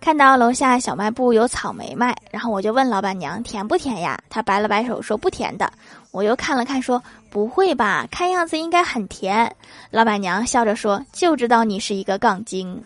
看到楼下小卖部有草莓卖，然后我就问老板娘甜不甜呀。她摆了摆手说不甜的，我又看了看说不会吧，看样子应该很甜。老板娘笑着说就知道你是一个杠精。